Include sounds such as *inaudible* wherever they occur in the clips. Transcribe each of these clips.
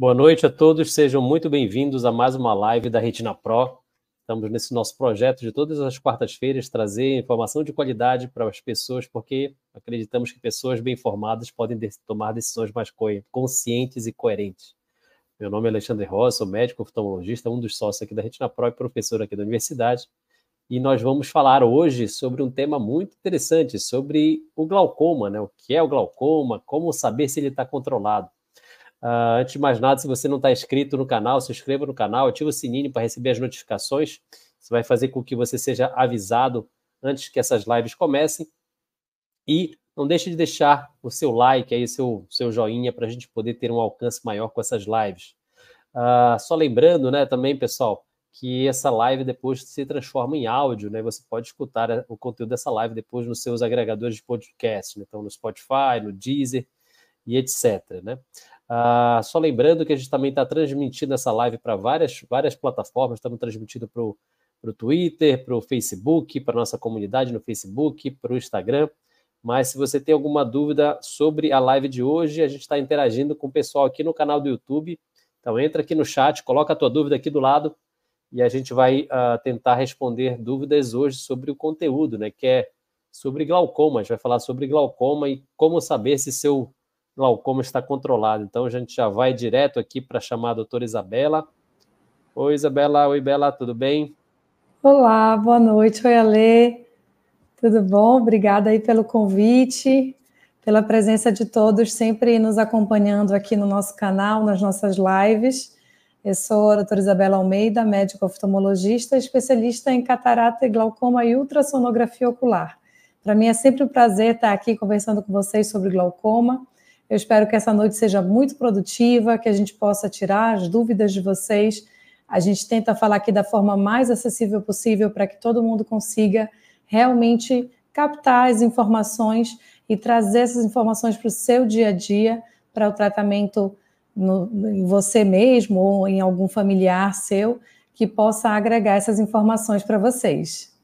Boa noite a todos, sejam muito bem-vindos a mais uma live da Retina Pro. Estamos nesse nosso projeto de todas as quartas-feiras trazer informação de qualidade para as pessoas, porque acreditamos que pessoas bem informadas podem tomar decisões mais conscientes e coerentes. Meu nome é Alexandre Rosa, sou médico oftalmologista, um dos sócios aqui da Retina Pro e professor aqui da universidade. E nós vamos falar hoje sobre um tema muito interessante, sobre o glaucoma, né? O que é o glaucoma, como saber se ele está controlado. Uh, antes de mais nada, se você não está inscrito no canal, se inscreva no canal, ative o sininho para receber as notificações. Isso vai fazer com que você seja avisado antes que essas lives comecem. E não deixe de deixar o seu like aí, seu, seu joinha, para a gente poder ter um alcance maior com essas lives. Uh, só lembrando, né, também, pessoal, que essa live depois se transforma em áudio, né? Você pode escutar o conteúdo dessa live depois nos seus agregadores de podcast, né? então no Spotify, no Deezer e etc. Né? Ah, só lembrando que a gente também está transmitindo essa live para várias, várias plataformas, estamos transmitindo para o Twitter, para o Facebook, para nossa comunidade no Facebook, para o Instagram. Mas se você tem alguma dúvida sobre a live de hoje, a gente está interagindo com o pessoal aqui no canal do YouTube. Então entra aqui no chat, coloca a tua dúvida aqui do lado e a gente vai uh, tentar responder dúvidas hoje sobre o conteúdo, né? Que é sobre glaucoma. A gente vai falar sobre glaucoma e como saber se seu glaucoma está controlado. Então a gente já vai direto aqui para chamar a doutora Isabela. Oi, Isabela. Oi, Bela, tudo bem? Olá, boa noite. Oi, Alê. Tudo bom? Obrigada aí pelo convite, pela presença de todos, sempre nos acompanhando aqui no nosso canal, nas nossas lives. Eu sou a doutora Isabela Almeida, médica oftalmologista, especialista em catarata, glaucoma e ultrassonografia ocular. Para mim é sempre um prazer estar aqui conversando com vocês sobre glaucoma eu espero que essa noite seja muito produtiva, que a gente possa tirar as dúvidas de vocês. A gente tenta falar aqui da forma mais acessível possível para que todo mundo consiga realmente captar as informações e trazer essas informações para o seu dia a dia, para o tratamento no, em você mesmo ou em algum familiar seu, que possa agregar essas informações para vocês.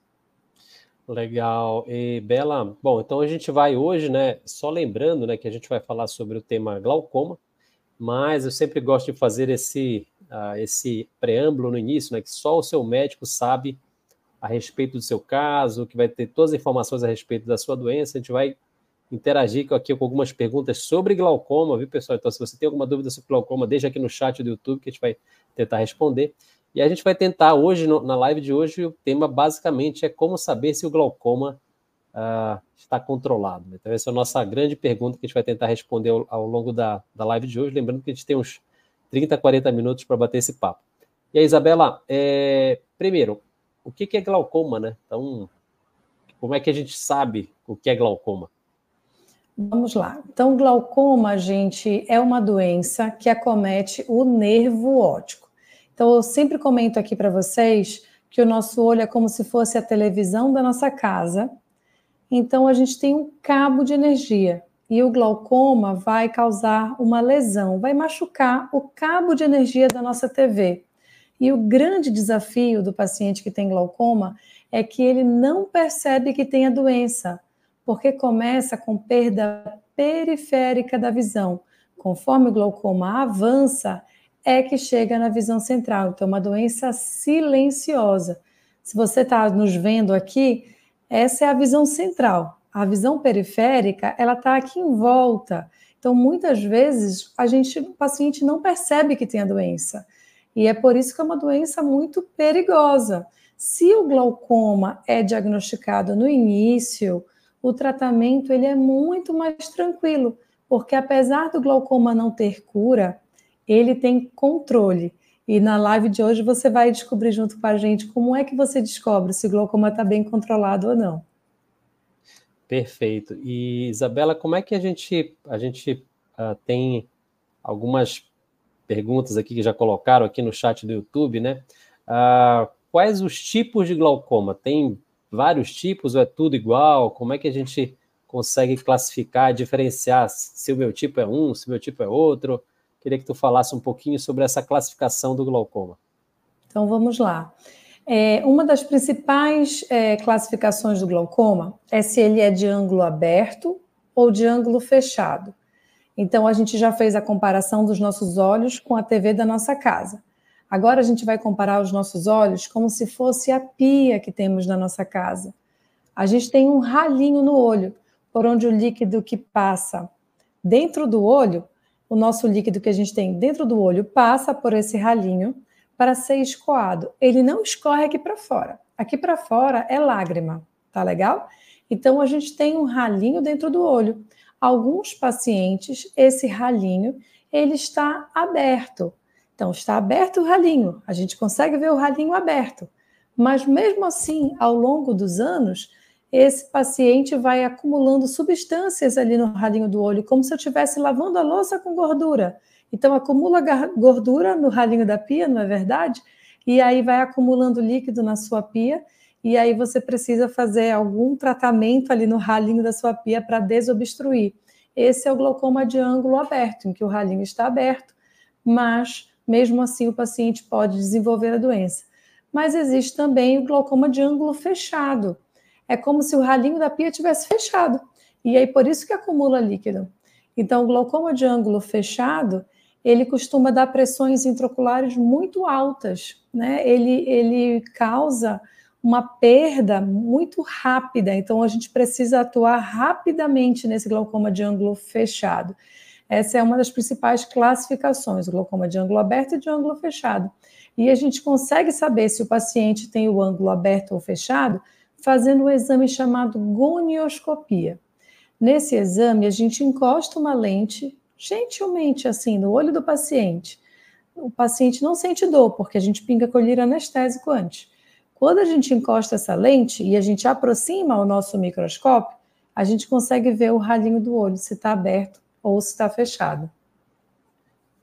Legal. E Bela, bom, então a gente vai hoje, né? Só lembrando, né, que a gente vai falar sobre o tema glaucoma, mas eu sempre gosto de fazer esse, uh, esse preâmbulo no início, né? Que só o seu médico sabe a respeito do seu caso, que vai ter todas as informações a respeito da sua doença. A gente vai interagir aqui com algumas perguntas sobre glaucoma, viu, pessoal? Então, se você tem alguma dúvida sobre glaucoma, deixa aqui no chat do YouTube que a gente vai tentar responder. E a gente vai tentar hoje, na live de hoje, o tema basicamente é como saber se o glaucoma uh, está controlado. Então, essa é a nossa grande pergunta que a gente vai tentar responder ao, ao, longo da, da live de hoje. Lembrando que a gente tem uns 30, 40 minutos para bater esse papo. E aí, Isabela, é, primeiro, o que, que é glaucoma, né? Então, como é que a gente sabe o que é glaucoma? Vamos lá. Então, glaucoma, gente, é uma doença que acomete o nervo óptico. Então, eu sempre comento aqui para vocês que o nosso olho é como se fosse a televisão da nossa casa. Então, a gente tem um cabo de energia e o glaucoma vai causar uma lesão, vai machucar o cabo de energia da nossa TV. E o grande desafio do paciente que tem glaucoma é que ele não percebe que tem a doença, porque começa com perda periférica da visão. Conforme o glaucoma avança, é que chega na visão central. Então, é uma doença silenciosa. Se você está nos vendo aqui, essa é a visão central. A visão periférica, ela está aqui em volta. Então, muitas vezes, a gente, o paciente não percebe que tem a doença. E é por isso que é uma doença muito perigosa. Se o glaucoma é diagnosticado no início, o tratamento ele é muito mais tranquilo, porque apesar do glaucoma não ter cura, ele tem controle. E na live de hoje você vai descobrir junto com a gente como é que você descobre se o glaucoma está bem controlado ou não. Perfeito. E Isabela, como é que a gente a gente uh, tem algumas perguntas aqui que já colocaram aqui no chat do YouTube, né? Uh, quais os tipos de glaucoma? Tem vários tipos ou é tudo igual? Como é que a gente consegue classificar, diferenciar se o meu tipo é um, se o meu tipo é outro? Queria que tu falasse um pouquinho sobre essa classificação do glaucoma. Então vamos lá. É, uma das principais é, classificações do glaucoma é se ele é de ângulo aberto ou de ângulo fechado. Então, a gente já fez a comparação dos nossos olhos com a TV da nossa casa. Agora, a gente vai comparar os nossos olhos como se fosse a pia que temos na nossa casa. A gente tem um ralinho no olho, por onde o líquido que passa dentro do olho, o nosso líquido que a gente tem dentro do olho, passa por esse ralinho para ser escoado. Ele não escorre aqui para fora. Aqui para fora é lágrima, tá legal? Então, a gente tem um ralinho dentro do olho alguns pacientes, esse ralinho, ele está aberto. Então, está aberto o ralinho, a gente consegue ver o ralinho aberto. Mas, mesmo assim, ao longo dos anos, esse paciente vai acumulando substâncias ali no ralinho do olho, como se eu estivesse lavando a louça com gordura. Então, acumula gordura no ralinho da pia, não é verdade? E aí vai acumulando líquido na sua pia e aí você precisa fazer algum tratamento ali no ralinho da sua pia para desobstruir. Esse é o glaucoma de ângulo aberto, em que o ralinho está aberto, mas mesmo assim o paciente pode desenvolver a doença. Mas existe também o glaucoma de ângulo fechado. É como se o ralinho da pia tivesse fechado. E aí por isso que acumula líquido. Então, o glaucoma de ângulo fechado, ele costuma dar pressões intraoculares muito altas, né? Ele, ele causa uma perda muito rápida, então a gente precisa atuar rapidamente nesse glaucoma de ângulo fechado. Essa é uma das principais classificações, glaucoma de ângulo aberto e de ângulo fechado. E a gente consegue saber se o paciente tem o ângulo aberto ou fechado fazendo um exame chamado gonioscopia. Nesse exame, a gente encosta uma lente gentilmente assim no olho do paciente. O paciente não sente dor, porque a gente pinga colírio anestésico antes. Quando a gente encosta essa lente e a gente aproxima o nosso microscópio, a gente consegue ver o ralinho do olho, se está aberto ou se está fechado.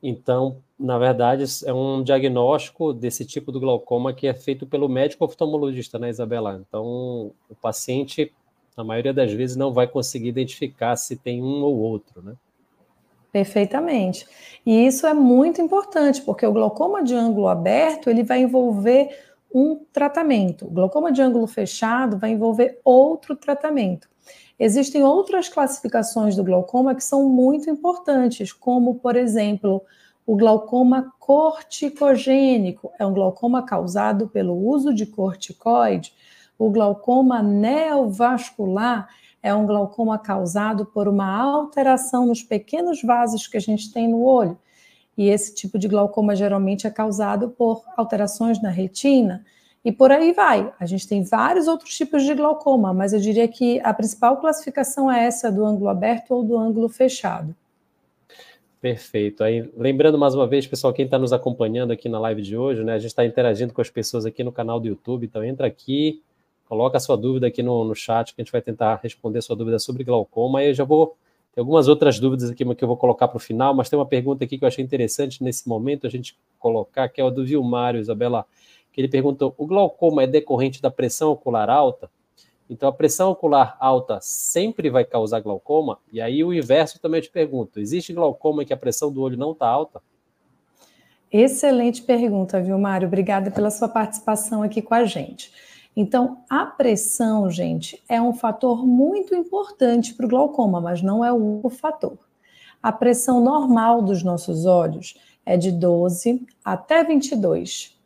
Então, na verdade, é um diagnóstico desse tipo do glaucoma que é feito pelo médico oftalmologista, né, Isabela? Então, o paciente, na maioria das vezes, não vai conseguir identificar se tem um ou outro, né? Perfeitamente. E isso é muito importante, porque o glaucoma de ângulo aberto, ele vai envolver um tratamento. O glaucoma de ângulo fechado vai envolver outro tratamento. Existem outras classificações do glaucoma que são muito importantes, como, por exemplo, o glaucoma corticogênico, é um glaucoma causado pelo uso de corticoide. O glaucoma neovascular é um glaucoma causado por uma alteração nos pequenos vasos que a gente tem no olho. E esse tipo de glaucoma geralmente é causado por alterações na retina e por aí vai. A gente tem vários outros tipos de glaucoma, mas eu diria que a principal classificação é essa do ângulo aberto ou do ângulo fechado. Perfeito. Aí, lembrando mais uma vez, pessoal, quem está nos acompanhando aqui na live de hoje, né? A gente está interagindo com as pessoas aqui no canal do YouTube, então entra aqui, coloca a sua dúvida aqui no, no chat, que a gente vai tentar responder sua dúvida sobre glaucoma. Aí eu já vou tem algumas outras dúvidas aqui que eu vou colocar para o final, mas tem uma pergunta aqui que eu achei interessante nesse momento a gente colocar, que é o do Vilmário, Isabela, que ele perguntou: o glaucoma é decorrente da pressão ocular alta? Então, a pressão ocular alta sempre vai causar glaucoma? E aí, o inverso também eu te pergunto: existe glaucoma em que a pressão do olho não está alta? Excelente pergunta, viu, Mário? Obrigada pela sua participação aqui com a gente. Então, a pressão, gente, é um fator muito importante para o glaucoma, mas não é o único fator. A pressão normal dos nossos olhos é de 12 até 22.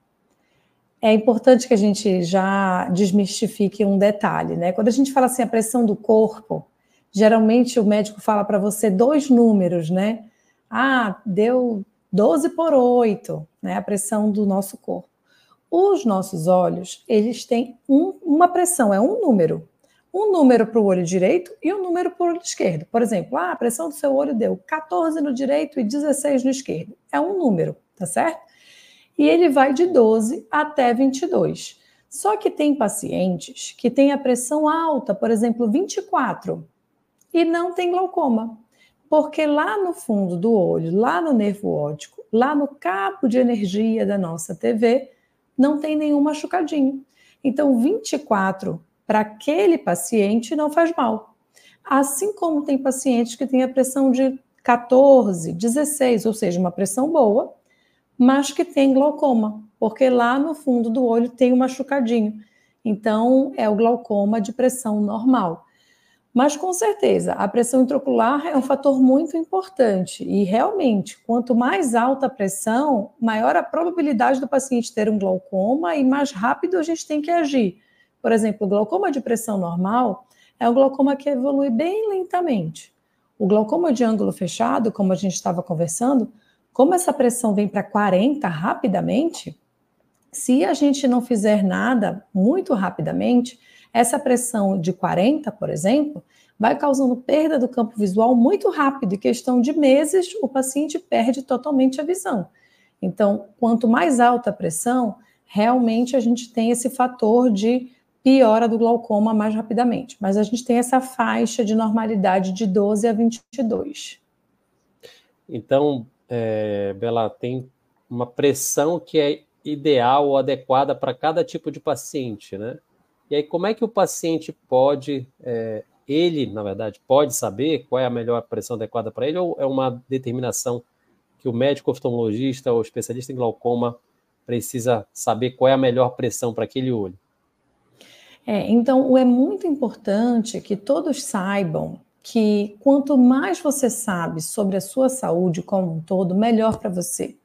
É importante que a gente já desmistifique um detalhe, né? Quando a gente fala assim a pressão do corpo, geralmente o médico fala para você dois números, né? Ah, deu 12 por 8, né? A pressão do nosso corpo. Os nossos olhos, eles têm um, uma pressão, é um número. Um número para o olho direito e um número para o olho esquerdo. Por exemplo, ah, a pressão do seu olho deu 14 no direito e 16 no esquerdo. É um número, tá certo? E ele vai de 12 até 22. Só que tem pacientes que têm a pressão alta, por exemplo, 24, e não tem glaucoma. Porque lá no fundo do olho, lá no nervo óptico, lá no cabo de energia da nossa TV, não tem nenhum machucadinho. Então, 24 para aquele paciente não faz mal. Assim como tem pacientes que têm a pressão de 14, 16, ou seja, uma pressão boa, mas que tem glaucoma, porque lá no fundo do olho tem um machucadinho. Então, é o glaucoma de pressão normal. Mas com certeza, a pressão intraocular é um fator muito importante e realmente, quanto mais alta a pressão, maior a probabilidade do paciente ter um glaucoma e mais rápido a gente tem que agir. Por exemplo, o glaucoma de pressão normal é um glaucoma que evolui bem lentamente. O glaucoma de ângulo fechado, como a gente estava conversando, como essa pressão vem para 40 rapidamente, se a gente não fizer nada muito rapidamente, essa pressão de 40, por exemplo, vai causando perda do campo visual muito rápido, em questão de meses, o paciente perde totalmente a visão. Então, quanto mais alta a pressão, realmente a gente tem esse fator de piora do glaucoma mais rapidamente. Mas a gente tem essa faixa de normalidade de 12 a 22. Então, é, Bela, tem uma pressão que é ideal ou adequada para cada tipo de paciente, né? E aí, como é que o paciente pode, é, ele, na verdade, pode saber qual é a melhor pressão adequada para ele, ou é uma determinação que o médico oftalmologista ou especialista em glaucoma precisa saber qual é a melhor pressão para aquele olho? É, então, é muito importante que todos saibam que quanto mais você sabe sobre a sua saúde como um todo, melhor para você.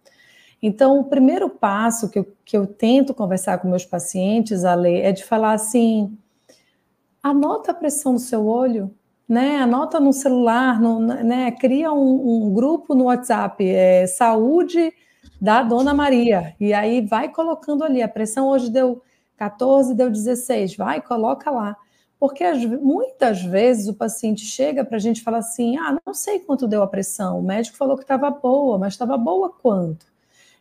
Então, o primeiro passo que eu, que eu tento conversar com meus pacientes, Ale, é de falar assim: anota a pressão do seu olho, né? Anota no celular, no, né? Cria um, um grupo no WhatsApp, é, saúde da Dona Maria, e aí vai colocando ali, a pressão hoje deu 14, deu 16, vai, coloca lá. Porque as, muitas vezes o paciente chega para a gente e fala assim: ah, não sei quanto deu a pressão, o médico falou que estava boa, mas estava boa quanto?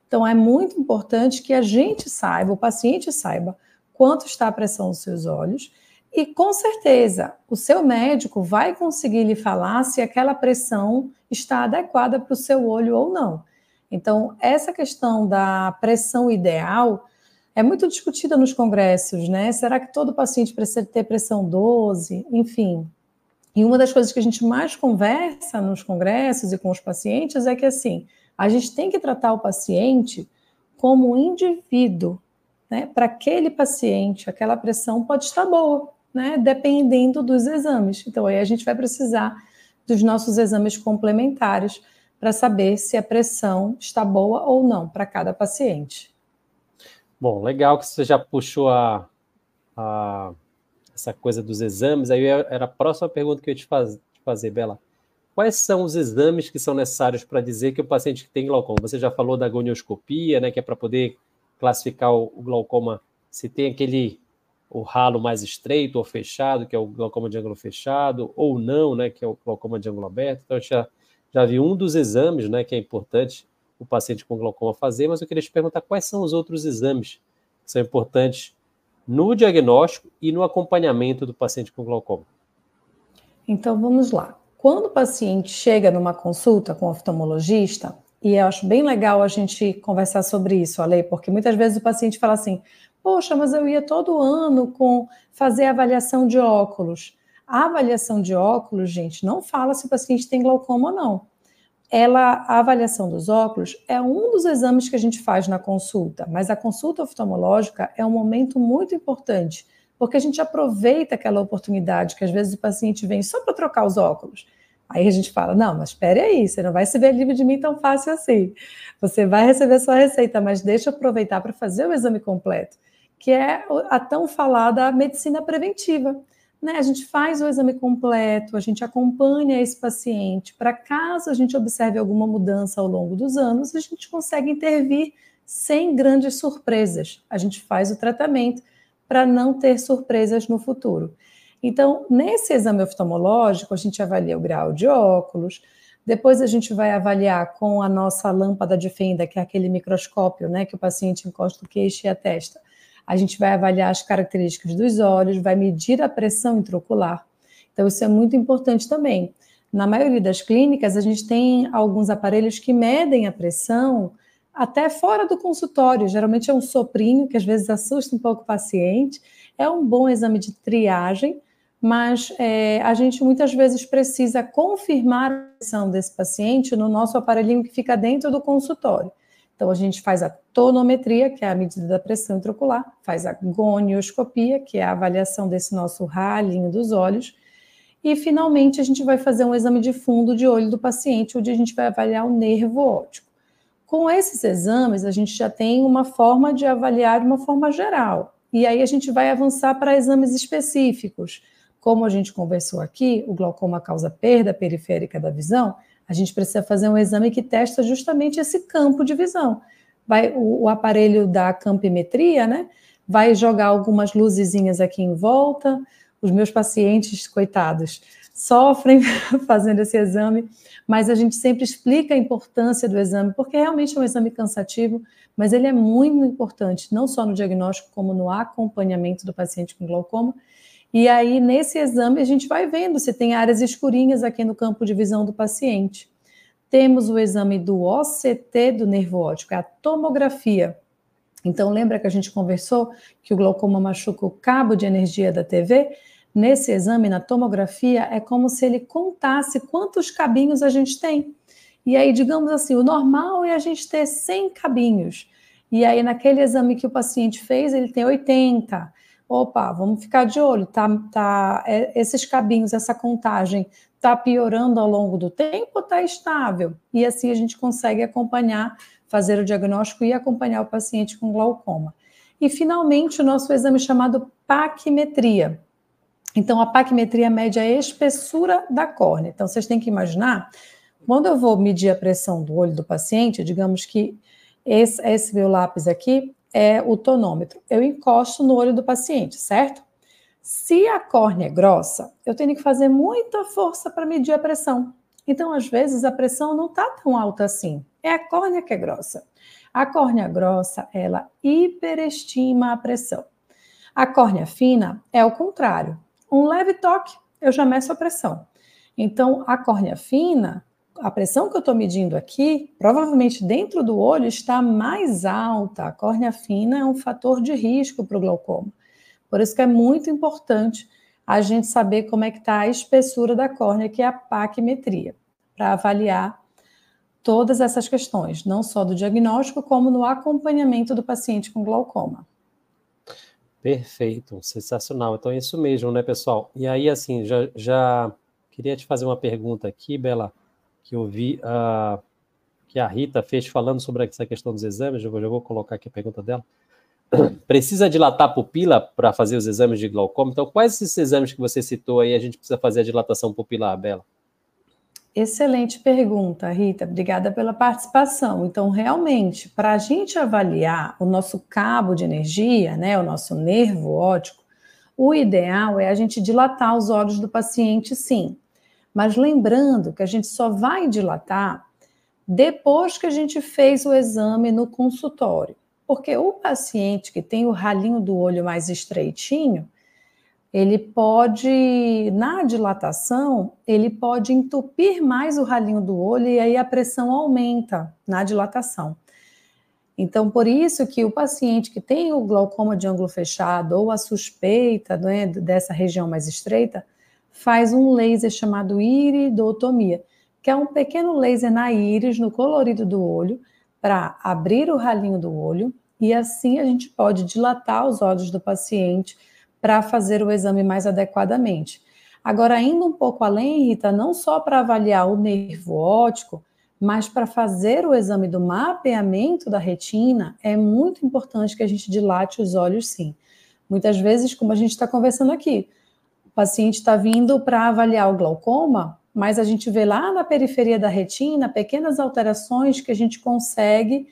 Então, é muito importante que a gente saiba, o paciente saiba quanto está a pressão nos seus olhos e, com certeza, o seu médico vai conseguir lhe falar se aquela pressão está adequada para o seu olho ou não. Então, essa questão da pressão ideal é muito discutida nos congressos, né? Será que todo paciente precisa ter pressão 12? Enfim. E uma das coisas que a gente mais conversa nos congressos e com os pacientes é que, assim, a gente tem que tratar o paciente como um indivíduo, né? Para aquele paciente, aquela pressão pode estar boa, né? Dependendo dos exames. Então, aí a gente vai precisar dos nossos exames complementares para saber se a pressão está boa ou não para cada paciente. Bom, legal que você já puxou a, a essa coisa dos exames. Aí era a próxima pergunta que eu ia te, faz, te fazer, Bela. Quais são os exames que são necessários para dizer que o paciente tem glaucoma? Você já falou da agonioscopia, né, que é para poder classificar o, o, glaucoma se tem aquele o ralo mais estreito ou fechado, que é o glaucoma de ângulo fechado, ou não, né, que é o glaucoma de ângulo aberto. Então, já, já vi um dos exames, né, que é importante o paciente com glaucoma fazer, mas eu queria te perguntar quais são os outros exames que são importantes no diagnóstico e no acompanhamento do paciente com glaucoma. Então, vamos lá. Quando o paciente chega numa consulta com o oftalmologista, e eu acho bem legal a gente conversar sobre isso, Ale, porque muitas vezes o paciente fala assim: Poxa, mas eu ia todo ano com fazer avaliação de óculos. A avaliação de óculos, gente, não fala se o paciente tem glaucoma ou não. Ela, a avaliação dos óculos é um dos exames que a gente faz na consulta, mas a consulta oftalmológica é um momento muito importante porque a gente aproveita aquela oportunidade que às vezes o paciente vem só para trocar os óculos. Aí a gente fala: não, mas espere aí, você não vai se ver livre de mim tão fácil assim. Você vai receber sua receita, mas deixa eu aproveitar para fazer o exame completo, que é a tão falada medicina preventiva. Né? A gente faz o exame completo, a gente acompanha esse paciente, para caso a gente observe alguma mudança ao longo dos anos, a gente consegue intervir sem grandes surpresas. A gente faz o tratamento para não ter surpresas no futuro. Então, nesse exame oftalmológico, a gente avalia o grau de óculos, depois a gente vai avaliar com a nossa lâmpada de fenda, que é aquele microscópio, né, que o paciente encosta o queixo e a testa. A gente vai avaliar as características dos olhos, vai medir a pressão intraocular. Então, isso é muito importante também. Na maioria das clínicas, a gente tem alguns aparelhos que medem a pressão até fora do consultório. Geralmente é um soprinho que às vezes assusta um pouco o paciente. É um bom exame de triagem, mas é, a gente muitas vezes precisa confirmar a pressão desse paciente no nosso aparelhinho que fica dentro do consultório. Então, a gente faz a tonometria, que é a medida da pressão intraocular, faz a gonioscopia, que é a avaliação desse nosso ralinho dos olhos, E, finalmente, a gente vai fazer um exame de fundo de olho do paciente, onde a gente vai avaliar o nervo óptico. Com esses exames, a gente já tem uma forma de avaliar de uma forma geral. E aí a gente vai avançar para exames específicos. Como a gente conversou aqui, o glaucoma causa perda periférica da visão, a gente precisa fazer um exame que testa justamente esse campo de visão. Vai o, o aparelho da campimetria, né? Vai jogar algumas luzezinhas aqui em volta. Os meus pacientes, coitados, sofrem *laughs* fazendo esse exame, mas a gente sempre explica a importância do exame, porque realmente é um exame cansativo, mas ele é muito importante, não só no diagnóstico, como no acompanhamento do paciente com glaucoma. E aí, nesse exame, a gente vai vendo se tem áreas escurinhas aqui no campo de visão do paciente. Temos o exame do OCT do nervo óptico, é a tomografia. Então, lembra que a gente conversou que o glaucoma machuca o cabo de energia da TV? Nesse exame, na tomografia, é como se ele contasse quantos cabinhos a gente tem. E aí, digamos assim, o normal é a gente ter 100 cabinhos. E aí, naquele exame que o paciente fez, ele tem 80 opa, vamos ficar de olho, tá, tá, é, esses cabinhos, essa contagem está piorando ao longo do tempo ou está estável? E assim a gente consegue acompanhar, fazer o diagnóstico e acompanhar o paciente com glaucoma. E finalmente o nosso exame chamado paquimetria. Então a paquimetria mede a espessura da córnea. Então vocês têm que imaginar, quando eu vou medir a pressão do olho do paciente, digamos que esse, esse meu lápis aqui é o tonômetro. Eu encosto no olho do paciente, certo? Se a córnea é grossa, eu tenho que fazer muita força para medir a pressão. Então, às vezes, a pressão não está tão alta assim. É a córnea que é grossa. A córnea grossa, ela hiperestima a pressão. A córnea fina é o contrário. Um leve toque, eu já meço a pressão. Então, a córnea fina, a pressão que eu estou medindo aqui, provavelmente dentro do olho, está mais alta. A córnea fina é um fator de risco para o glaucoma. Por isso que é muito importante a gente saber como é que está a espessura da córnea, que é a paquimetria, para avaliar todas essas questões, não só do diagnóstico, como no acompanhamento do paciente com glaucoma. Perfeito, sensacional. Então é isso mesmo, né, pessoal? E aí, assim, já, já queria te fazer uma pergunta aqui, Bela que eu vi uh, que a Rita fez falando sobre essa questão dos exames, eu vou, já vou colocar aqui a pergunta dela. Precisa dilatar a pupila para fazer os exames de glaucoma? Então, quais esses exames que você citou aí a gente precisa fazer a dilatação pupilar, Bela? Excelente pergunta, Rita. Obrigada pela participação. Então, realmente, para a gente avaliar o nosso cabo de energia, né, o nosso nervo óptico, o ideal é a gente dilatar os olhos do paciente, sim. Mas lembrando que a gente só vai dilatar depois que a gente fez o exame no consultório. Porque o paciente que tem o ralinho do olho mais estreitinho, ele pode, na dilatação, ele pode entupir mais o ralinho do olho e aí a pressão aumenta na dilatação. Então, por isso que o paciente que tem o glaucoma de ângulo fechado ou a suspeita né, dessa região mais estreita, faz um laser chamado iridotomia, que é um pequeno laser na íris, no colorido do olho, para abrir o ralinho do olho e assim a gente pode dilatar os olhos do paciente para fazer o exame mais adequadamente. Agora, indo um pouco além, Rita, não só para avaliar o nervo óptico, mas para fazer o exame do mapeamento da retina, é muito importante que a gente dilate os olhos, sim. Muitas vezes, como a gente está conversando aqui, paciente está vindo para avaliar o glaucoma, mas a gente vê lá na periferia da retina pequenas alterações que a gente consegue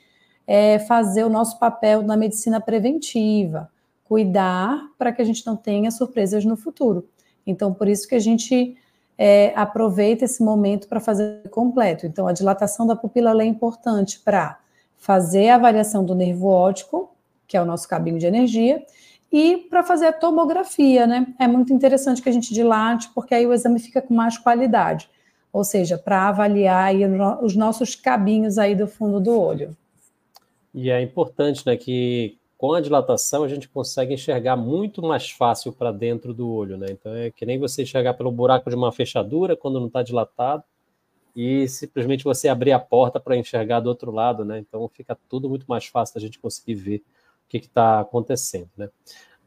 é, fazer o nosso papel na medicina preventiva, cuidar para que a gente não tenha surpresas no futuro. Então, por isso que a gente é, aproveita esse momento para fazer completo. Então, a dilatação da pupila é importante para fazer a avaliação do nervo óptico, que é o nosso cabinho de energia, e para fazer a tomografia, né? É muito interessante que a gente dilate, porque aí o exame fica com mais qualidade. Ou seja, para avaliar os nossos cabinhos aí do fundo do olho. E é importante, né, que com a dilatação a gente consegue enxergar muito mais fácil para dentro do olho, né? Então é que nem você enxergar pelo buraco de uma fechadura quando não está dilatado e simplesmente você abrir a porta para enxergar do outro lado, né? Então fica tudo muito mais fácil da gente conseguir ver que está acontecendo, né?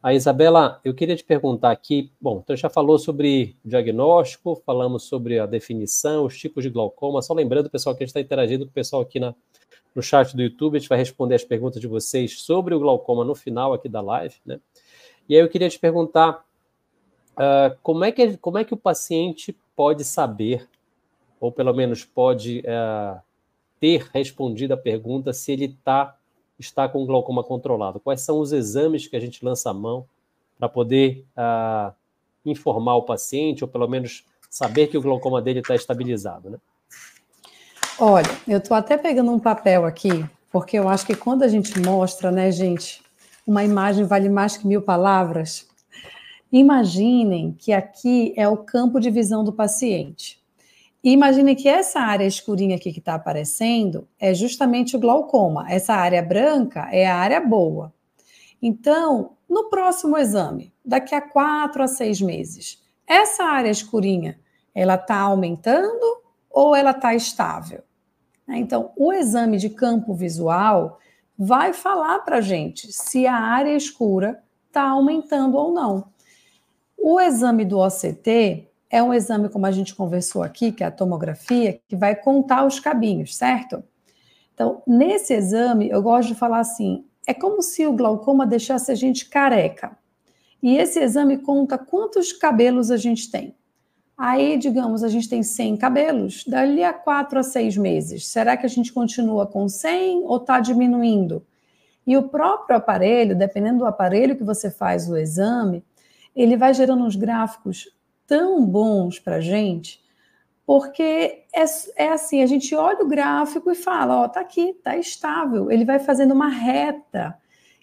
A Isabela, eu queria te perguntar aqui, bom, então já falou sobre diagnóstico, falamos sobre a definição, os tipos de glaucoma, só lembrando, pessoal, que a gente está interagindo com o pessoal aqui na, no chat do YouTube, a gente vai responder as perguntas de vocês sobre o glaucoma no final aqui da live, né? E aí eu queria te perguntar, uh, como, é que, como é que o paciente pode saber, ou pelo menos pode uh, ter respondido a pergunta se ele tá, está com glaucoma controlado? Quais são os exames que a gente lança a mão para poder uh, informar o paciente, ou pelo menos saber que o glaucoma dele está estabilizado, né? Olha, eu estou até pegando um papel aqui, porque eu acho que quando a gente mostra, né, gente, uma imagem vale mais que mil palavras. Imaginem que aqui é o campo de visão do paciente. E imagine que essa área escurinha aqui que está aparecendo é justamente o glaucoma. Essa área branca é a área boa. Então, no próximo exame, daqui a quatro a seis meses, essa área escurinha, ela está aumentando ou ela está estável? Então, o exame de campo visual vai falar para a gente se a área escura está aumentando ou não. O exame do OCT é um exame, como a gente conversou aqui, que é a tomografia, que vai contar os cabinhos, certo? Então, nesse exame, eu gosto de falar assim: é como se o glaucoma deixasse a gente careca. E esse exame conta quantos cabelos a gente tem. Aí, digamos, a gente tem 100 cabelos, dali a 4 a 6 meses. Será que a gente continua com 100 ou está diminuindo? E o próprio aparelho, dependendo do aparelho que você faz o exame, ele vai gerando uns gráficos tão bons para a gente, porque é, é, assim, a gente olha o gráfico e fala, ó, tá aqui, tá estável. Ele vai fazendo uma reta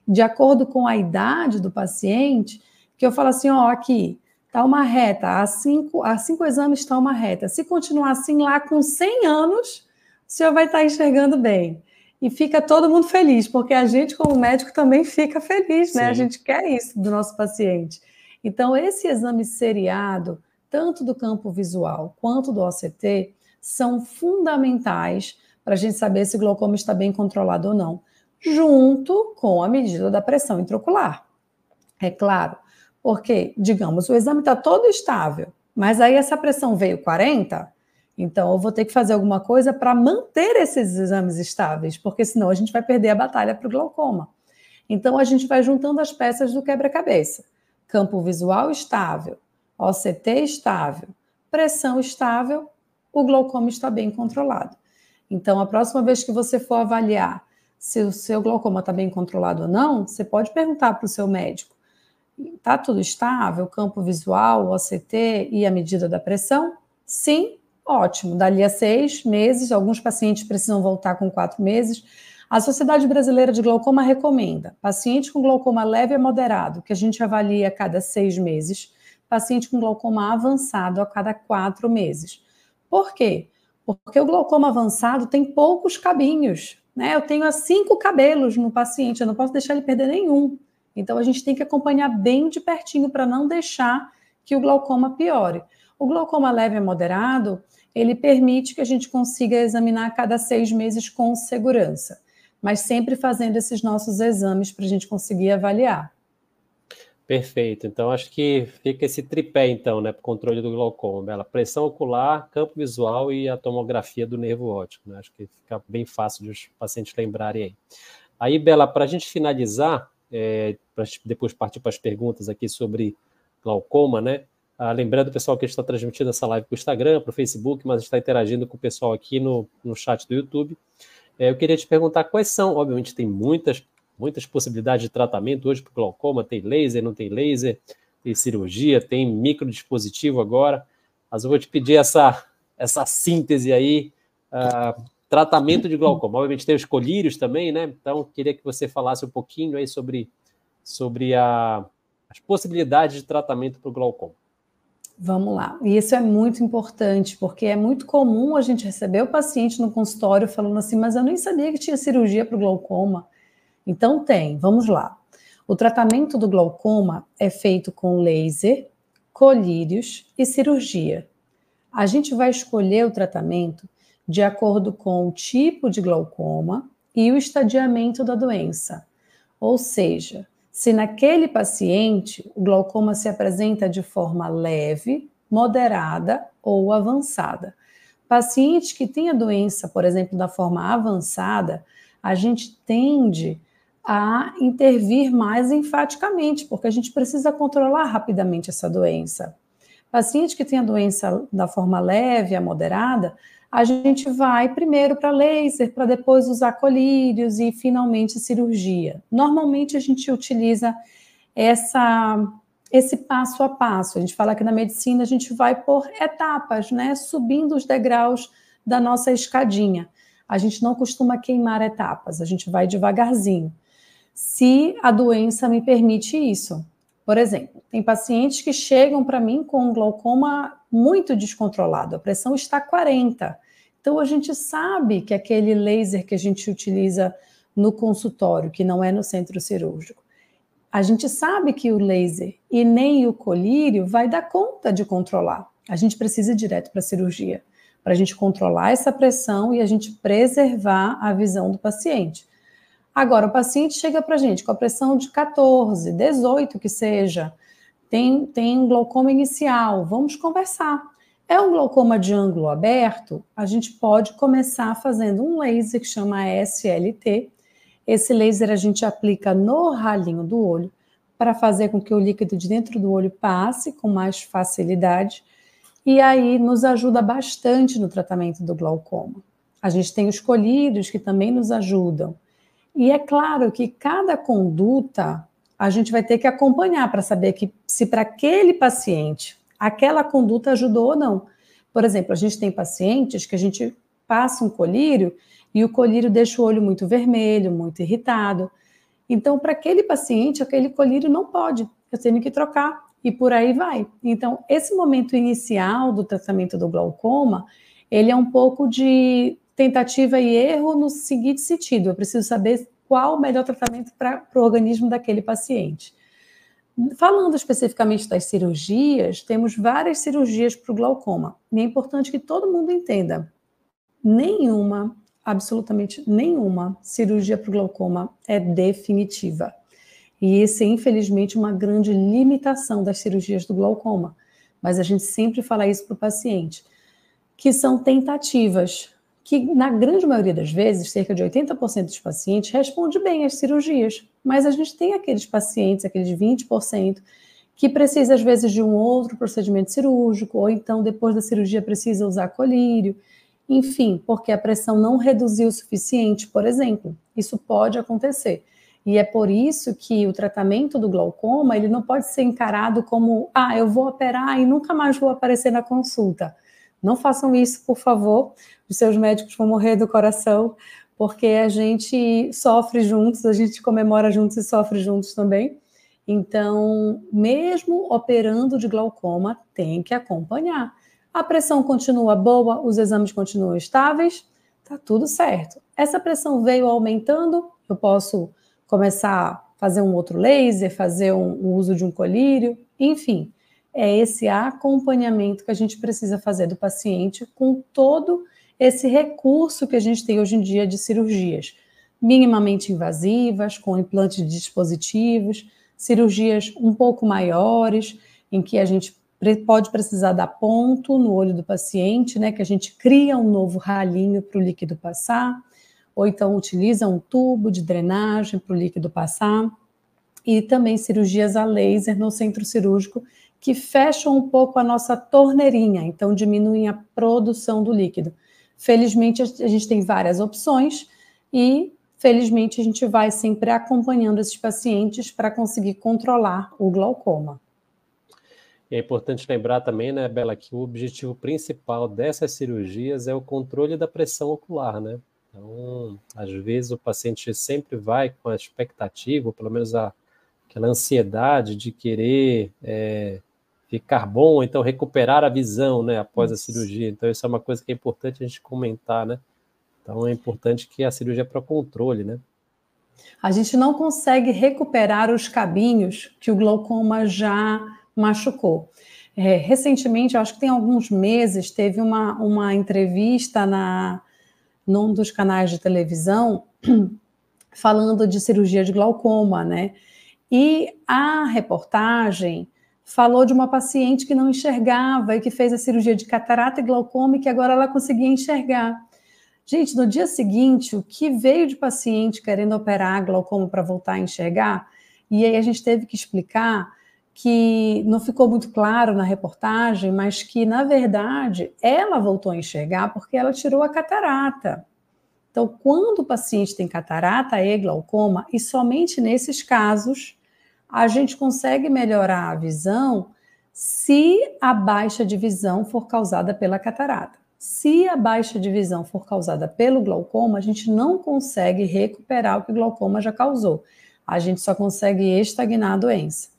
de acordo com a idade do paciente, que eu falo assim, ó, aqui, tá uma reta, há cinco, há cinco exames está uma reta. Se continuar assim lá com 100 anos, o senhor vai estar tá enxergando bem. E fica todo mundo feliz, porque a gente, como médico, também fica feliz, né? Sim. A gente quer isso do nosso paciente. Então, esse exame seriado, tanto do campo visual quanto do OCT, são fundamentais para a gente saber se o glaucoma está bem controlado ou não, junto com a medida da pressão intraocular. É claro, porque, digamos, o exame está todo estável, mas aí essa pressão veio 40, então eu vou ter que fazer alguma coisa para manter esses exames estáveis, porque senão a gente vai perder a batalha para o glaucoma. Então a gente vai juntando as peças do quebra-cabeça campo visual estável, OCT estável, pressão estável, o glaucoma está bem controlado. Então, a próxima vez que você for avaliar se o seu glaucoma está bem controlado ou não, você pode perguntar para o seu médico: está tudo estável, campo visual, OCT e a medida da pressão? Sim, ótimo. Dali a seis meses, alguns pacientes precisam voltar com quatro meses. A Sociedade Brasileira de Glaucoma recomenda paciente com glaucoma leve a moderado, que a gente avalia a cada seis meses, paciente com glaucoma avançado a cada quatro meses. Por quê? Porque o glaucoma avançado tem poucos cabinhos, né? Eu tenho cinco cabelos no paciente, eu não posso deixar ele perder nenhum. Então a gente tem que acompanhar bem de pertinho para não deixar que o glaucoma piore. O glaucoma leve a moderado, ele permite que a gente consiga examinar a cada seis meses com segurança mas sempre fazendo esses nossos exames para a gente conseguir avaliar. Perfeito. Então, acho que fica esse tripé, então, né, para o controle do glaucoma. Bela. Pressão ocular, campo visual e a tomografia do nervo óptico. Né? Acho que fica bem fácil de os pacientes lembrarem aí. Aí, Bela, para a gente finalizar, é, para depois partir para as perguntas aqui sobre glaucoma, né? Ah, lembrando, pessoal, que a gente está transmitindo essa live para o Instagram, para o Facebook, mas está interagindo com o pessoal aqui no, no chat do YouTube. É, eu queria te perguntar quais são, obviamente tem muitas, muitas possibilidades de tratamento hoje para glaucoma, tem laser, não tem laser, tem cirurgia, tem microdispositivo agora, mas eu vou te pedir essa, essa síntese aí, uh, tratamento de glaucoma. Obviamente tem os colírios também, né? Então, queria que você falasse um pouquinho aí sobre, sobre a, as possibilidades de tratamento para o glaucoma. Vamos lá. E isso é muito importante, porque é muito comum a gente receber o paciente no consultório falando assim, mas eu nem sabia que tinha cirurgia para o glaucoma. Então tem, vamos lá. O tratamento do glaucoma é feito com laser, colírios e cirurgia. A gente vai escolher o tratamento de acordo com o tipo de glaucoma e o estadiamento da doença. Ou seja, se naquele paciente o glaucoma se apresenta de forma leve, moderada ou avançada. Paciente que tem a doença, por exemplo, da forma avançada, a gente tende a intervir mais enfaticamente, porque a gente precisa controlar rapidamente essa doença. Paciente que tem a doença da forma leve a moderada, a gente vai primeiro para laser, para depois usar colírios e finalmente cirurgia. Normalmente a gente utiliza essa esse passo a passo. A gente fala que na medicina a gente vai por etapas, né, subindo os degraus da nossa escadinha. A gente não costuma queimar etapas, a gente vai devagarzinho. Se a doença me permite isso. Por exemplo, tem pacientes que chegam para mim com glaucoma muito descontrolado, a pressão está 40. Então a gente sabe que aquele laser que a gente utiliza no consultório, que não é no centro cirúrgico, a gente sabe que o laser e nem o colírio vai dar conta de controlar. A gente precisa ir direto para a cirurgia, para a gente controlar essa pressão e a gente preservar a visão do paciente. Agora, o paciente chega para a gente com a pressão de 14, 18 que seja, tem, tem um glaucoma inicial, vamos conversar. É um glaucoma de ângulo aberto, a gente pode começar fazendo um laser que chama SLT. Esse laser a gente aplica no ralinho do olho para fazer com que o líquido de dentro do olho passe com mais facilidade e aí nos ajuda bastante no tratamento do glaucoma. A gente tem os colírios que também nos ajudam. E é claro que cada conduta a gente vai ter que acompanhar para saber que se para aquele paciente aquela conduta ajudou ou não. Por exemplo, a gente tem pacientes que a gente passa um colírio e o colírio deixa o olho muito vermelho, muito irritado. Então, para aquele paciente, aquele colírio não pode, eu tenho que trocar e por aí vai. Então, esse momento inicial do tratamento do glaucoma, ele é um pouco de tentativa e erro no seguinte sentido: eu preciso saber qual o melhor tratamento para o organismo daquele paciente. Falando especificamente das cirurgias, temos várias cirurgias para o glaucoma. E é importante que todo mundo entenda: nenhuma, absolutamente nenhuma cirurgia para o glaucoma é definitiva. E esse é, infelizmente, uma grande limitação das cirurgias do glaucoma. Mas a gente sempre fala isso para o paciente, que são tentativas que na grande maioria das vezes, cerca de 80% dos pacientes responde bem às cirurgias, mas a gente tem aqueles pacientes, aqueles 20%, que precisa às vezes de um outro procedimento cirúrgico, ou então depois da cirurgia precisa usar colírio, enfim, porque a pressão não reduziu o suficiente, por exemplo. Isso pode acontecer. E é por isso que o tratamento do glaucoma, ele não pode ser encarado como, ah, eu vou operar e nunca mais vou aparecer na consulta. Não façam isso, por favor. Os seus médicos vão morrer do coração, porque a gente sofre juntos, a gente comemora juntos e sofre juntos também. Então, mesmo operando de glaucoma, tem que acompanhar. A pressão continua boa, os exames continuam estáveis, tá tudo certo. Essa pressão veio aumentando, eu posso começar a fazer um outro laser, fazer um, um uso de um colírio, enfim é esse acompanhamento que a gente precisa fazer do paciente com todo esse recurso que a gente tem hoje em dia de cirurgias. Minimamente invasivas, com implantes de dispositivos, cirurgias um pouco maiores, em que a gente pode precisar dar ponto no olho do paciente, né, que a gente cria um novo ralinho para o líquido passar, ou então utiliza um tubo de drenagem para o líquido passar, e também cirurgias a laser no centro cirúrgico, que fecham um pouco a nossa torneirinha, então diminuem a produção do líquido. Felizmente, a gente tem várias opções e, felizmente, a gente vai sempre acompanhando esses pacientes para conseguir controlar o glaucoma. E é importante lembrar também, né, Bela, que o objetivo principal dessas cirurgias é o controle da pressão ocular, né? Então, às vezes o paciente sempre vai com a expectativa, ou pelo menos a, aquela ansiedade de querer é, ficar bom, então recuperar a visão, né, após a cirurgia. Então isso é uma coisa que é importante a gente comentar, né? Então é importante que a cirurgia é para controle, né? A gente não consegue recuperar os cabinhos que o glaucoma já machucou. É, recentemente, acho que tem alguns meses, teve uma, uma entrevista na, num dos canais de televisão *clears throat* falando de cirurgia de glaucoma, né? E a reportagem falou de uma paciente que não enxergava e que fez a cirurgia de catarata e glaucoma e que agora ela conseguia enxergar. Gente, no dia seguinte, o que veio de paciente querendo operar glaucoma para voltar a enxergar, e aí a gente teve que explicar que não ficou muito claro na reportagem, mas que, na verdade, ela voltou a enxergar porque ela tirou a catarata. Então, quando o paciente tem catarata e glaucoma, e somente nesses casos, a gente consegue melhorar a visão se a baixa de visão for causada pela catarata. Se a baixa de visão for causada pelo glaucoma, a gente não consegue recuperar o que o glaucoma já causou. A gente só consegue estagnar a doença.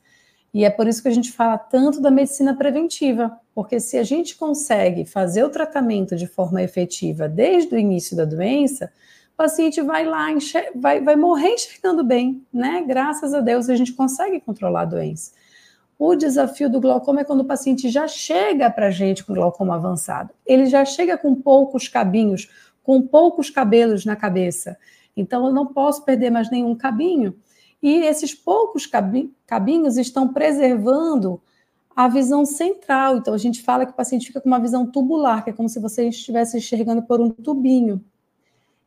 E é por isso que a gente fala tanto da medicina preventiva, porque se a gente consegue fazer o tratamento de forma efetiva desde o início da doença, paciente vai lá, vai, vai morrer enxergando bem, né? Graças a Deus a gente consegue controlar a doença. O desafio do glaucoma é quando o paciente já chega para a gente com glaucoma avançado. Ele já chega com poucos cabinhos, com poucos cabelos na cabeça. Então, eu não posso perder mais nenhum cabinho e esses poucos cabinhos estão preservando a visão central. Então, a gente fala que o paciente fica com uma visão tubular, que é como se você estivesse enxergando por um tubinho.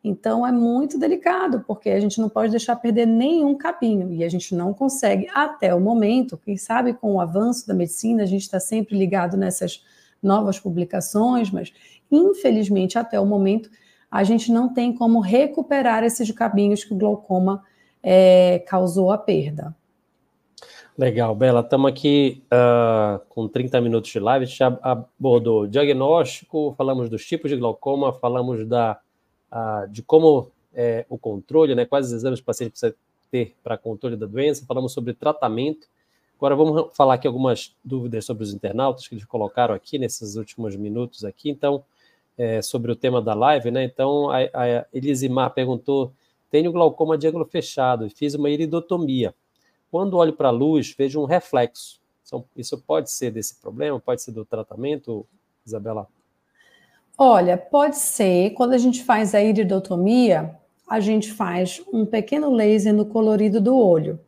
Então, é muito delicado, porque a gente não pode deixar perder nenhum cabinho, e a gente não consegue, até o momento, quem sabe com o avanço da medicina, a gente está sempre ligado nessas novas publicações, mas, infelizmente, até o momento, a gente não tem como recuperar esses cabinhos que o glaucoma é, causou a perda. Legal, Bela. Estamos aqui uh, com 30 minutos de live. A gente abordou diagnóstico, falamos dos tipos de glaucoma, falamos da, de como é, o controle, né, quais os exames o paciente precisa ter para controle da doença, falamos sobre tratamento. Agora vamos falar aqui algumas dúvidas sobre os internautas que eles colocaram aqui nesses últimos minutos aqui. Então, é, sobre o tema da live, né? Então, a, a Elisimar perguntou tenho glaucoma de ângulo fechado e fiz uma iridotomia. Quando olho para a luz, vejo um reflexo. Isso pode ser desse problema? Pode ser do tratamento, Isabela? Olha, pode ser. Quando a gente faz a iridotomia, a gente faz um pequeno laser no colorido do olho.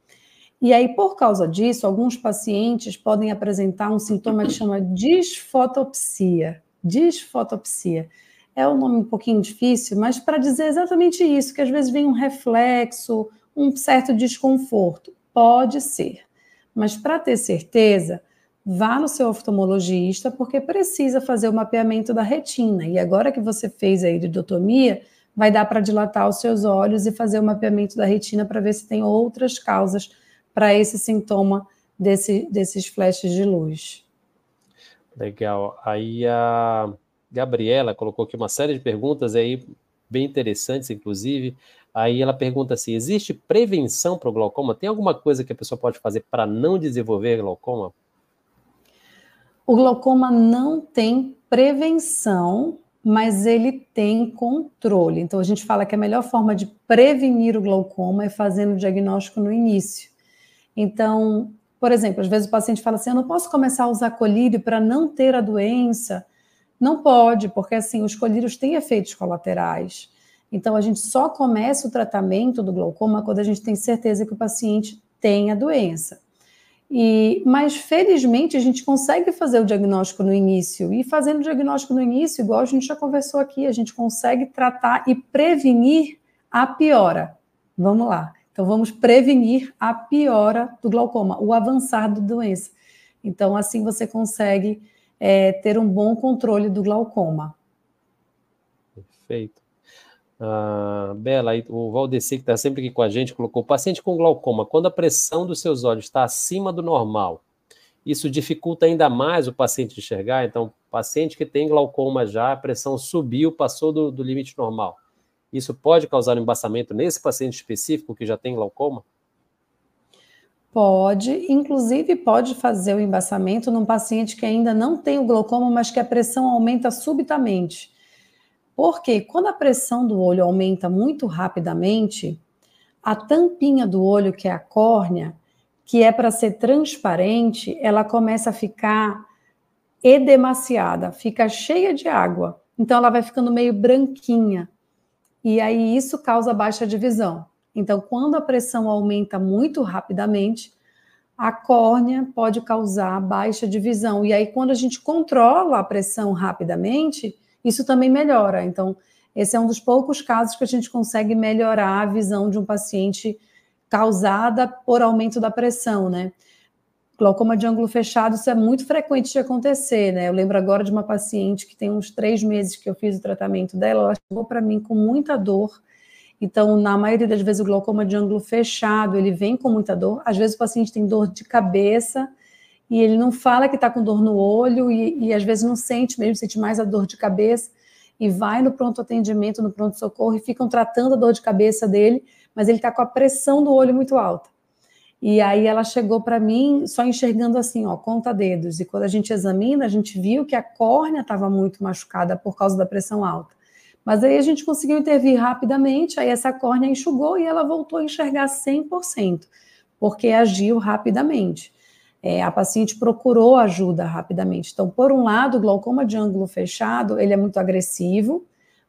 E aí, por causa disso, alguns pacientes podem apresentar um sintoma que chama disfotopsia. Disfotopsia é um nome um pouquinho difícil, mas para dizer exatamente isso, que às vezes vem um reflexo, um certo desconforto. Pode ser. Mas para ter certeza, vá no seu oftalmologista, porque precisa fazer o mapeamento da retina. E agora que você fez a iridotomia, vai dar para dilatar os seus olhos e fazer o mapeamento da retina para ver se tem outras causas para esse sintoma desse, desses flashes de luz. Legal. Aí a. Gabriela colocou aqui uma série de perguntas aí, bem interessantes, inclusive. Aí ela pergunta assim: existe prevenção para o glaucoma? Tem alguma coisa que a pessoa pode fazer para não desenvolver glaucoma? O glaucoma não tem prevenção, mas ele tem controle. Então a gente fala que a melhor forma de prevenir o glaucoma é fazendo o diagnóstico no início. Então, por exemplo, às vezes o paciente fala assim: eu não posso começar a usar colírio para não ter a doença. Não pode, porque assim, os colírios têm efeitos colaterais. Então, a gente só começa o tratamento do glaucoma quando a gente tem certeza que o paciente tem a doença. E, mas, felizmente, a gente consegue fazer o diagnóstico no início. E fazendo o diagnóstico no início, igual a gente já conversou aqui, a gente consegue tratar e prevenir a piora. Vamos lá. Então, vamos prevenir a piora do glaucoma, o avançar da doença. Então, assim você consegue é, ter um bom controle do glaucoma. Perfeito. Ah, Bela, o Valdeci, que está sempre aqui com a gente, colocou: paciente com glaucoma, quando a pressão dos seus olhos está acima do normal, isso dificulta ainda mais o paciente enxergar? Então, paciente que tem glaucoma já, a pressão subiu, passou do, do limite normal. Isso pode causar um embaçamento nesse paciente específico que já tem glaucoma? Pode, inclusive pode fazer o embaçamento num paciente que ainda não tem o glaucoma, mas que a pressão aumenta subitamente. Porque quando a pressão do olho aumenta muito rapidamente, a tampinha do olho, que é a córnea, que é para ser transparente, ela começa a ficar edemaciada, fica cheia de água. Então ela vai ficando meio branquinha. E aí isso causa baixa de visão. Então, quando a pressão aumenta muito rapidamente, a córnea pode causar baixa de visão. E aí, quando a gente controla a pressão rapidamente, isso também melhora. Então, esse é um dos poucos casos que a gente consegue melhorar a visão de um paciente causada por aumento da pressão, né? Glaucoma de ângulo fechado, isso é muito frequente de acontecer, né? Eu lembro agora de uma paciente que tem uns três meses que eu fiz o tratamento dela, ela chegou para mim com muita dor. Então, na maioria das vezes, o glaucoma de ângulo fechado, ele vem com muita dor. Às vezes o paciente tem dor de cabeça e ele não fala que está com dor no olho e, e às vezes não sente mesmo, sente mais a dor de cabeça e vai no pronto atendimento, no pronto socorro e ficam tratando a dor de cabeça dele, mas ele está com a pressão do olho muito alta. E aí ela chegou para mim só enxergando assim, ó, conta dedos. E quando a gente examina, a gente viu que a córnea estava muito machucada por causa da pressão alta. Mas aí a gente conseguiu intervir rapidamente, aí essa córnea enxugou e ela voltou a enxergar 100%, porque agiu rapidamente. É, a paciente procurou ajuda rapidamente. Então, por um lado, o glaucoma de ângulo fechado, ele é muito agressivo,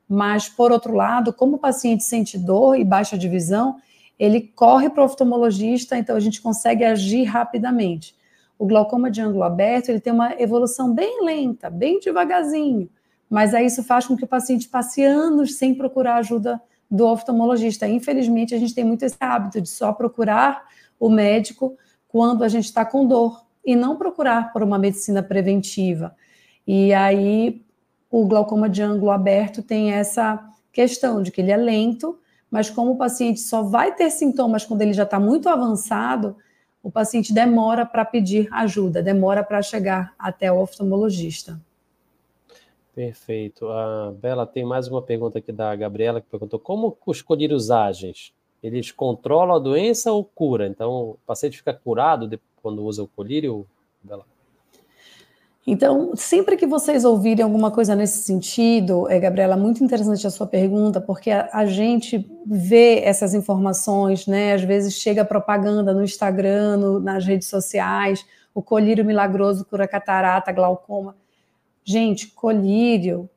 mas, por outro lado, como o paciente sente dor e baixa de visão, ele corre para o oftalmologista, então a gente consegue agir rapidamente. O glaucoma de ângulo aberto, ele tem uma evolução bem lenta, bem devagarzinho, mas aí isso faz com que o paciente passe anos sem procurar ajuda do oftalmologista. Infelizmente, a gente tem muito esse hábito de só procurar o médico quando a gente está com dor e não procurar por uma medicina preventiva. E aí o glaucoma de ângulo aberto tem essa questão de que ele é lento, mas como o paciente só vai ter sintomas quando ele já está muito avançado, o paciente demora para pedir ajuda, demora para chegar até o oftalmologista. Perfeito. A Bela tem mais uma pergunta aqui da Gabriela, que perguntou como os colírios ágeis, eles controlam a doença ou cura? Então, o paciente fica curado quando usa o colírio, Bela? Então, sempre que vocês ouvirem alguma coisa nesse sentido, é, Gabriela, muito interessante a sua pergunta, porque a, a, gente vê essas informações, né? Às vezes chega propaganda no Instagram, no, nas redes sociais, o colírio milagroso cura catarata, glaucoma. Gente, colírio,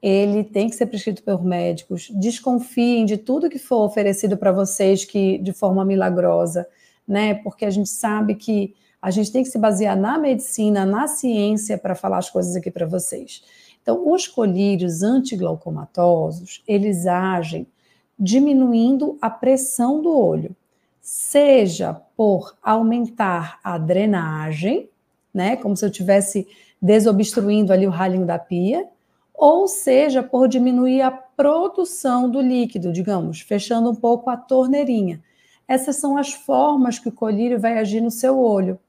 ele tem que ser prescrito por médicos. Desconfiem de tudo que for oferecido para vocês que de forma milagrosa, né? Porque a gente sabe que a gente tem que se basear na medicina, na ciência para falar as coisas aqui para vocês. Então, os colírios antiglaucomatosos, eles agem diminuindo a pressão do olho, seja por aumentar a drenagem, né, como se eu tivesse desobstruindo ali o ralinho da pia, ou seja por diminuir a produção do líquido, digamos, fechando um pouco a torneirinha. Essas são as formas que o colírio vai agir no seu olho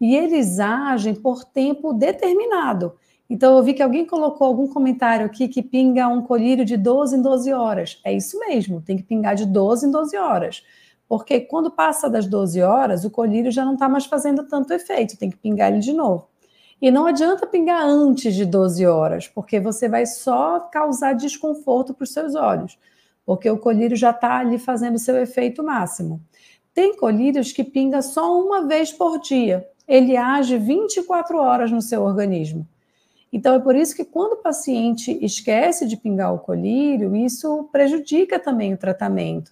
e eles agem por tempo determinado. Então, eu vi que alguém colocou algum comentário aqui que pinga um colírio de 12 em 12 horas. É isso mesmo, tem que pingar de 12 em 12 horas. Porque quando passa das 12 horas, o colírio já não está mais fazendo tanto efeito, tem que pingar ele de novo. E não adianta pingar antes de 12 horas, porque você vai só causar desconforto para os seus olhos, porque o colírio já está ali fazendo seu efeito máximo. Tem colírios que pinga só uma vez por dia ele age 24 horas no seu organismo. Então, é por isso que quando o paciente esquece de pingar o colírio, isso prejudica também o tratamento.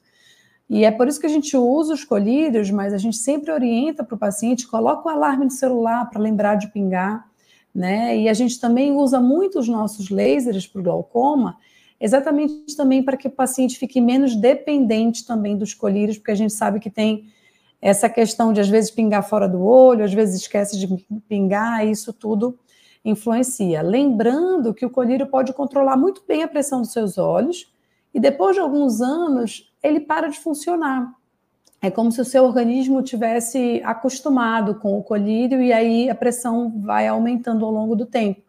E é por isso que a gente usa os colírios, mas a gente sempre orienta para o paciente, coloca o alarme no celular para lembrar de pingar, né? E a gente também usa muito os nossos lasers para o glaucoma, exatamente também para que o paciente fique menos dependente também dos colírios, porque a gente sabe que tem essa questão de às vezes pingar fora do olho, às vezes esquece de pingar, isso tudo influencia. Lembrando que o colírio pode controlar muito bem a pressão dos seus olhos e depois de alguns anos ele para de funcionar. É como se o seu organismo tivesse acostumado com o colírio e aí a pressão vai aumentando ao longo do tempo.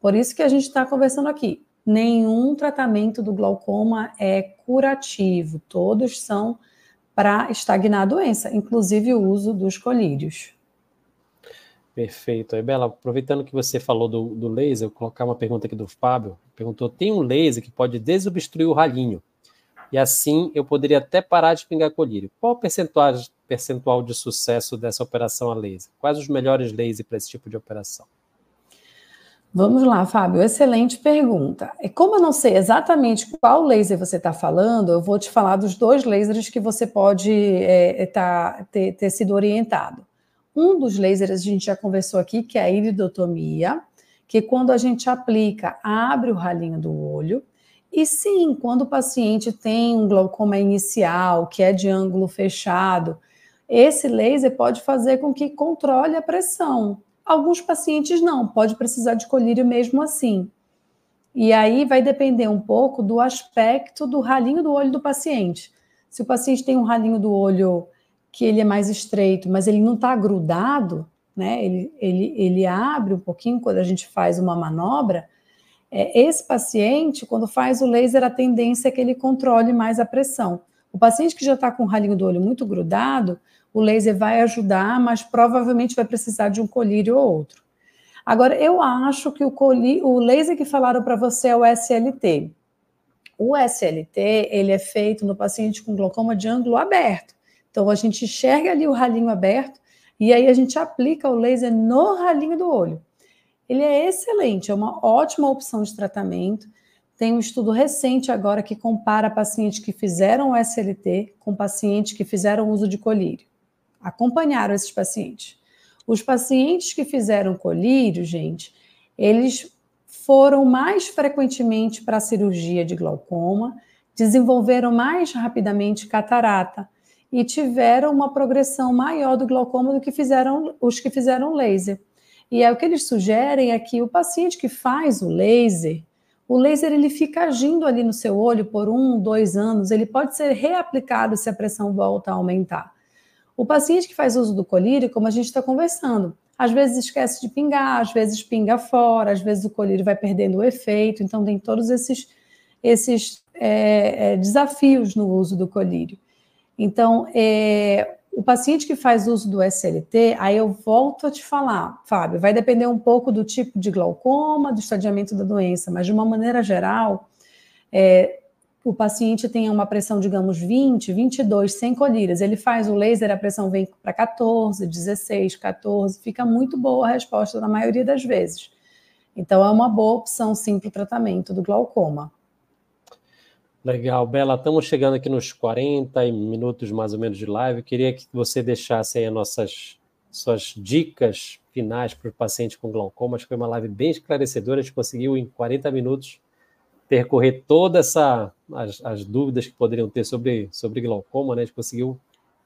Por isso que a gente está conversando aqui. Nenhum tratamento do glaucoma é curativo, todos são para estagnar a doença, inclusive o uso dos colírios. Perfeito. Aí, Bela, aproveitando que você falou do, do laser, eu vou colocar uma pergunta aqui do Fábio. Perguntou: tem um laser que pode desobstruir o ralinho? E assim eu poderia até parar de pingar colírio. Qual o percentual, percentual de sucesso dessa operação a laser? Quais os melhores lasers para esse tipo de operação? Vamos lá, Fábio. Excelente pergunta. E como eu não sei exatamente qual laser você está falando, eu vou te falar dos dois lasers que você pode é, é, tá, ter, ter, sido orientado. Um dos lasers a gente já conversou aqui, que é a iridotomia, que quando a gente aplica, abre o ralinho do olho. E sim, quando o paciente tem um glaucoma inicial, que é de ângulo fechado, esse laser pode fazer com que controle a pressão. Alguns pacientes não, pode precisar de colírio mesmo assim. E aí vai depender um pouco do aspecto do ralinho do olho do paciente. Se o paciente tem um ralinho do olho que ele é mais estreito, mas ele não está grudado, né? Ele, ele, ele abre um pouquinho quando a gente faz uma manobra. É, esse paciente, quando faz o laser, a tendência é que ele controle mais a pressão. O paciente que já está com o ralinho do olho muito grudado, o laser vai ajudar, mas provavelmente vai precisar de um colírio ou outro. Agora, eu acho que o, colírio, o laser que falaram para você é o SLT. O SLT, ele é feito no paciente com glaucoma de ângulo aberto. Então, a gente enxerga ali o ralinho aberto e aí a gente aplica o laser no ralinho do olho. Ele é excelente, é uma ótima opção de tratamento. Tem um estudo recente agora que compara pacientes que fizeram o SLT com pacientes que fizeram uso de colírio acompanharam esses pacientes. Os pacientes que fizeram colírio, gente, eles foram mais frequentemente para a cirurgia de glaucoma, desenvolveram mais rapidamente catarata e tiveram uma progressão maior do glaucoma do que fizeram os que fizeram laser. E é o que eles sugerem é que o paciente que faz o laser, o laser ele fica agindo ali no seu olho por um, dois anos, ele pode ser reaplicado se a pressão volta a aumentar. O paciente que faz uso do colírio, como a gente está conversando, às vezes esquece de pingar, às vezes pinga fora, às vezes o colírio vai perdendo o efeito, então tem todos esses, esses é, é, desafios no uso do colírio. Então, é, o paciente que faz uso do SLT, aí eu volto a te falar, Fábio, vai depender um pouco do tipo de glaucoma, do estadiamento da doença, mas de uma maneira geral, é, o paciente tem uma pressão, digamos, 20, 22, sem colírias, ele faz o laser, a pressão vem para 14, 16, 14, fica muito boa a resposta na maioria das vezes. Então, é uma boa opção, sim, para o tratamento do glaucoma. Legal, Bela, estamos chegando aqui nos 40 minutos mais ou menos de live. Eu queria que você deixasse aí as nossas suas dicas finais para o paciente com glaucoma. Acho que foi uma live bem esclarecedora. A gente conseguiu, em 40 minutos, percorrer todas as, as, dúvidas que poderiam ter sobre, sobre glaucoma, né? A gente conseguiu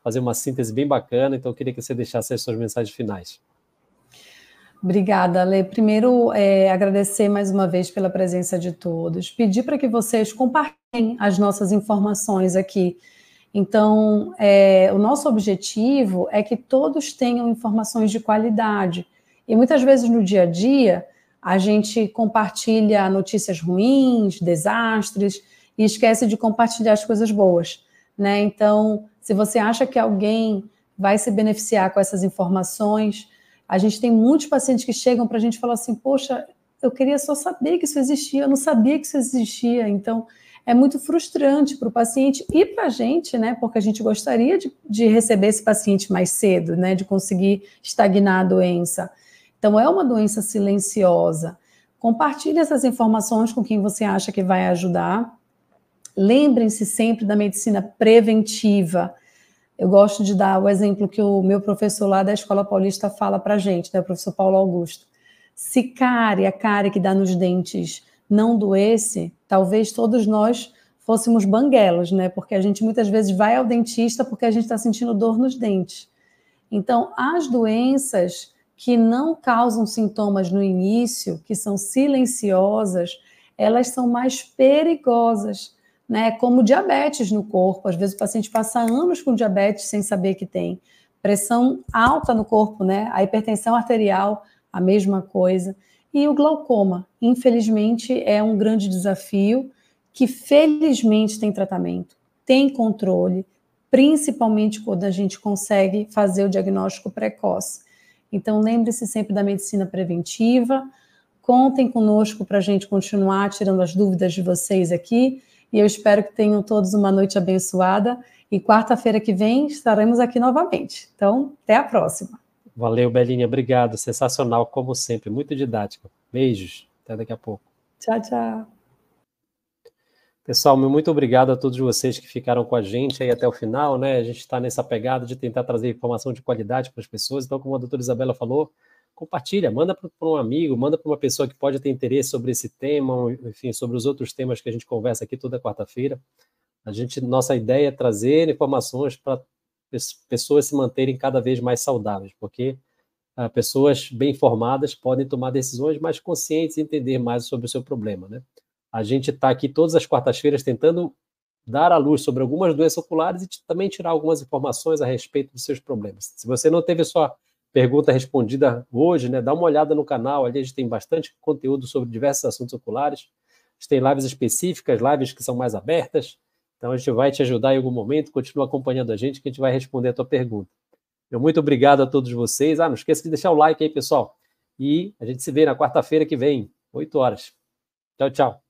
fazer uma síntese bem bacana, então eu queria que você deixasse as suas mensagens finais. Obrigada, Lê. Primeiro, é, agradecer mais uma vez pela presença de todos. Pedir para que vocês compartilhem as nossas informações aqui. Então, é, o nosso objetivo é que todos tenham informações de qualidade. E muitas vezes no dia a dia, a gente compartilha notícias ruins, desastres, e esquece de compartilhar as coisas boas. Né? Então, se você acha que alguém vai se beneficiar com essas informações, a gente tem muitos pacientes que chegam para a gente e falam assim: Poxa, eu queria só saber que isso existia, eu não sabia que isso existia. Então, é muito frustrante para o paciente e para a gente, né? Porque a gente gostaria de, de receber esse paciente mais cedo, né? De conseguir estagnar a doença. Então, é uma doença silenciosa. Compartilhe essas informações com quem você acha que vai ajudar. Lembrem-se sempre da medicina preventiva. Eu gosto de dar o exemplo que o meu professor lá da Escola Paulista fala para a gente, né, o professor Paulo Augusto. Se cárie, a cárie que dá nos dentes, não doesse, talvez todos nós fôssemos banguelos, né? Porque a gente muitas vezes vai ao dentista porque a gente está sentindo dor nos dentes. Então, as doenças que não causam sintomas no início, que são silenciosas, elas são mais perigosas, né? Como diabetes no corpo. Às vezes o paciente passa anos com diabetes sem saber que tem. Pressão alta no corpo, né? A hipertensão arterial, a mesma coisa. E o glaucoma, infelizmente, é um grande desafio que felizmente tem tratamento, tem controle, principalmente quando a gente consegue fazer o diagnóstico precoce. Então, lembre-se sempre da medicina preventiva. Contem conosco para a gente continuar tirando as dúvidas de vocês aqui. E eu espero que tenham todos uma noite abençoada. E quarta-feira que vem estaremos aqui novamente. Então, até a próxima. Valeu, Belinha. Obrigado. Sensacional, como sempre. Muito didático. Beijos. Até daqui a pouco. Tchau, tchau. Pessoal, muito obrigado a todos vocês que ficaram com a gente aí até o final, né? A gente está nessa pegada de tentar trazer informação de qualidade para as pessoas. Então, como a doutora Isabela falou, compartilha, manda para um amigo, manda para uma pessoa que pode ter interesse sobre esse tema, enfim, sobre os outros temas que a gente conversa aqui toda quarta-feira. A gente, nossa ideia é trazer informações para pessoas se manterem cada vez mais saudáveis, porque uh, pessoas bem informadas podem tomar decisões mais conscientes e entender mais sobre o seu problema, né? A gente está aqui todas as quartas-feiras tentando dar à luz sobre algumas doenças oculares e também tirar algumas informações a respeito dos seus problemas. Se você não teve sua pergunta respondida hoje, né, dá uma olhada no canal, ali a gente tem bastante conteúdo sobre diversos assuntos oculares. A gente tem lives específicas, lives que são mais abertas. Então a gente vai te ajudar em algum momento, continua acompanhando a gente que a gente vai responder a tua pergunta. Eu muito obrigado a todos vocês. Ah, não esqueça de deixar o like aí, pessoal. E a gente se vê na quarta-feira que vem, 8 horas. Tchau, tchau.